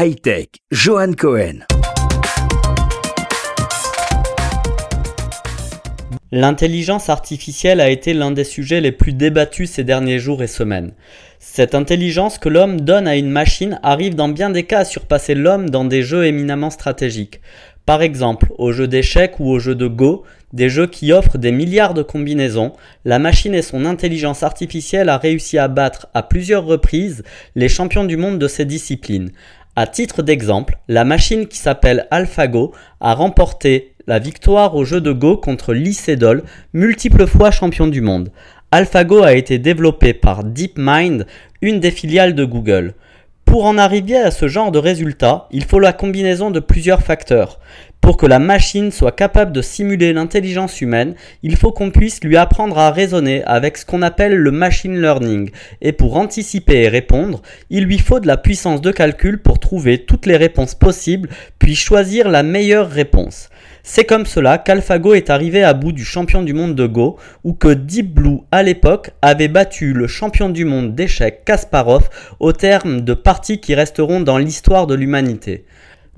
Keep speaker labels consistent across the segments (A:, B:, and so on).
A: high-tech, Johan Cohen.
B: L'intelligence artificielle a été l'un des sujets les plus débattus ces derniers jours et semaines. Cette intelligence que l'homme donne à une machine arrive dans bien des cas à surpasser l'homme dans des jeux éminemment stratégiques. Par exemple, au jeu d'échecs ou au jeu de Go, des jeux qui offrent des milliards de combinaisons, la machine et son intelligence artificielle a réussi à battre à plusieurs reprises les champions du monde de ces disciplines. À titre d'exemple, la machine qui s'appelle AlphaGo a remporté la victoire au jeu de Go contre Lee Sedol, multiple fois champion du monde. AlphaGo a été développé par DeepMind, une des filiales de Google. Pour en arriver à ce genre de résultat, il faut la combinaison de plusieurs facteurs. Pour que la machine soit capable de simuler l'intelligence humaine, il faut qu'on puisse lui apprendre à raisonner avec ce qu'on appelle le machine learning. Et pour anticiper et répondre, il lui faut de la puissance de calcul pour trouver toutes les réponses possibles, puis choisir la meilleure réponse. C'est comme cela qu'AlphaGo est arrivé à bout du champion du monde de Go, ou que Deep Blue à l'époque avait battu le champion du monde d'échecs Kasparov au terme de parties qui resteront dans l'histoire de l'humanité.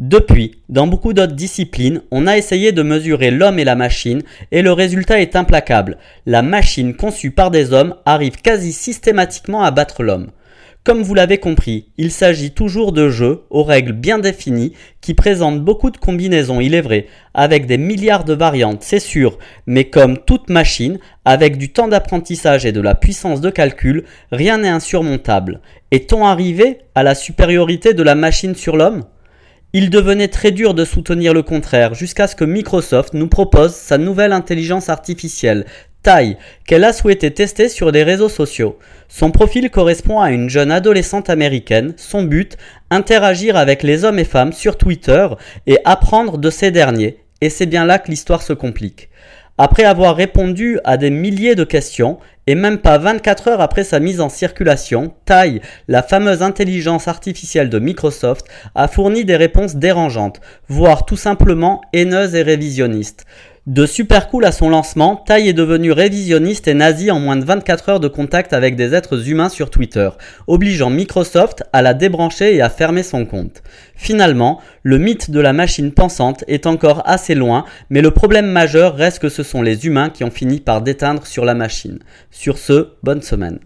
B: Depuis, dans beaucoup d'autres disciplines, on a essayé de mesurer l'homme et la machine, et le résultat est implacable. La machine conçue par des hommes arrive quasi systématiquement à battre l'homme. Comme vous l'avez compris, il s'agit toujours de jeux aux règles bien définies qui présentent beaucoup de combinaisons, il est vrai, avec des milliards de variantes, c'est sûr, mais comme toute machine, avec du temps d'apprentissage et de la puissance de calcul, rien n'est insurmontable. Est-on arrivé à la supériorité de la machine sur l'homme? Il devenait très dur de soutenir le contraire jusqu'à ce que Microsoft nous propose sa nouvelle intelligence artificielle, taille qu'elle a souhaité tester sur des réseaux sociaux. Son profil correspond à une jeune adolescente américaine. Son but, interagir avec les hommes et femmes sur Twitter et apprendre de ces derniers. Et c'est bien là que l'histoire se complique. Après avoir répondu à des milliers de questions, et même pas 24 heures après sa mise en circulation, Tai, la fameuse intelligence artificielle de Microsoft, a fourni des réponses dérangeantes, voire tout simplement haineuses et révisionnistes. De super cool à son lancement, Tai est devenu révisionniste et nazi en moins de 24 heures de contact avec des êtres humains sur Twitter, obligeant Microsoft à la débrancher et à fermer son compte. Finalement, le mythe de la machine pensante est encore assez loin, mais le problème majeur reste que ce sont les humains qui ont fini par déteindre sur la machine. Sur ce, bonne semaine.